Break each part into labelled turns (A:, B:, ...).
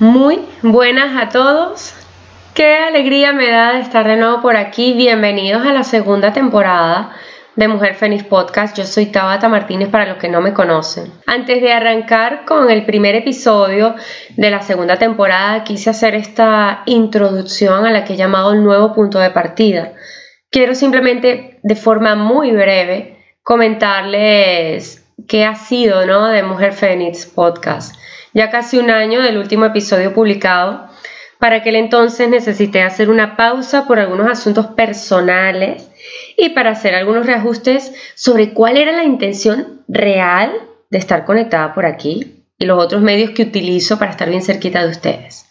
A: Muy buenas a todos. Qué alegría me da de estar de nuevo por aquí. Bienvenidos a la segunda temporada de Mujer Fénix Podcast. Yo soy Tabata Martínez para los que no me conocen. Antes de arrancar con el primer episodio de la segunda temporada, quise hacer esta introducción a la que he llamado el nuevo punto de partida. Quiero simplemente de forma muy breve comentarles qué ha sido ¿no? de Mujer Fénix Podcast ya casi un año del último episodio publicado. Para aquel entonces necesité hacer una pausa por algunos asuntos personales y para hacer algunos reajustes sobre cuál era la intención real de estar conectada por aquí y los otros medios que utilizo para estar bien cerquita de ustedes.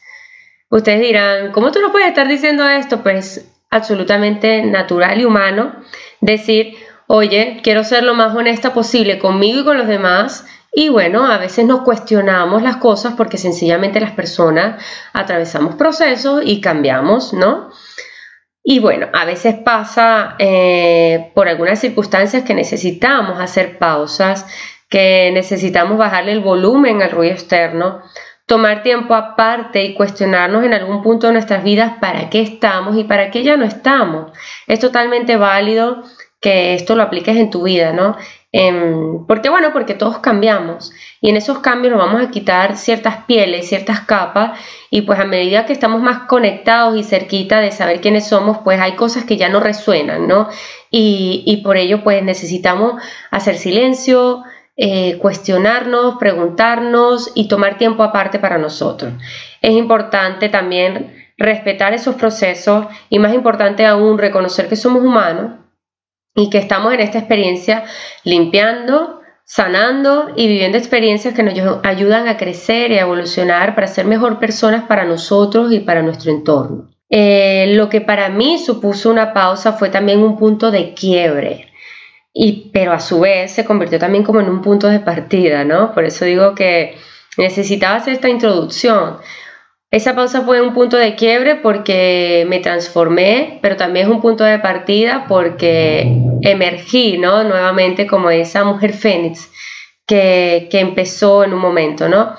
A: Ustedes dirán, ¿cómo tú no puedes estar diciendo esto? Pues absolutamente natural y humano decir, oye, quiero ser lo más honesta posible conmigo y con los demás y bueno, a veces nos cuestionamos las cosas porque sencillamente las personas atravesamos procesos y cambiamos, ¿no? Y bueno, a veces pasa eh, por algunas circunstancias que necesitamos hacer pausas, que necesitamos bajarle el volumen al ruido externo, tomar tiempo aparte y cuestionarnos en algún punto de nuestras vidas para qué estamos y para qué ya no estamos. Es totalmente válido que esto lo apliques en tu vida, ¿no? Em, porque bueno, porque todos cambiamos y en esos cambios nos vamos a quitar ciertas pieles, ciertas capas y pues a medida que estamos más conectados y cerquita de saber quiénes somos, pues hay cosas que ya no resuenan, ¿no? Y, por ello pues necesitamos hacer silencio, eh, cuestionarnos, preguntarnos y tomar tiempo aparte para nosotros. Es importante también respetar esos procesos y más importante aún reconocer que somos humanos y que estamos en esta experiencia limpiando, sanando y viviendo experiencias que nos ayudan a crecer y a evolucionar para ser mejor personas para nosotros y para nuestro entorno. Eh, lo que para mí supuso una pausa fue también un punto de quiebre, y, pero a su vez se convirtió también como en un punto de partida, ¿no? Por eso digo que necesitaba hacer esta introducción, esa pausa fue un punto de quiebre porque me transformé, pero también es un punto de partida porque emergí, ¿no? Nuevamente como esa mujer fénix que, empezó en un momento, ¿no?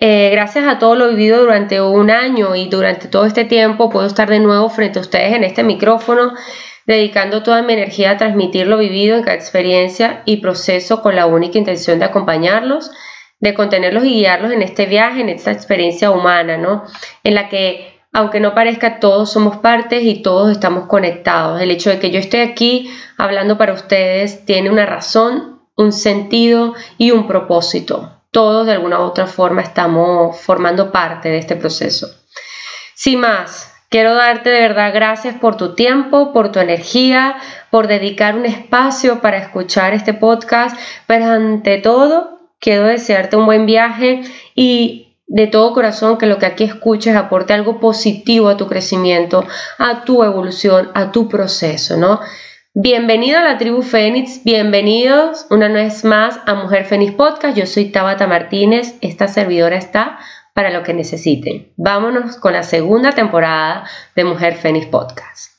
A: Eh, gracias a todo lo vivido durante un año y durante todo este tiempo puedo estar de nuevo frente a ustedes en este micrófono, dedicando toda mi energía a transmitir lo vivido en cada experiencia y proceso con la única intención de acompañarlos de contenerlos y guiarlos en este viaje, en esta experiencia humana, ¿no? En la que, aunque no parezca, todos somos partes y todos estamos conectados. El hecho de que yo esté aquí hablando para ustedes tiene una razón, un sentido y un propósito. Todos de alguna u otra forma estamos formando parte de este proceso. Sin más, quiero darte de verdad gracias por tu tiempo, por tu energía, por dedicar un espacio para escuchar este podcast, pero ante todo Quiero desearte un buen viaje y de todo corazón que lo que aquí escuches aporte algo positivo a tu crecimiento, a tu evolución, a tu proceso, ¿no? Bienvenido a la tribu Fénix, bienvenidos una vez más a Mujer Fénix Podcast. Yo soy Tabata Martínez, esta servidora está para lo que necesiten. Vámonos con la segunda temporada de Mujer Fénix Podcast.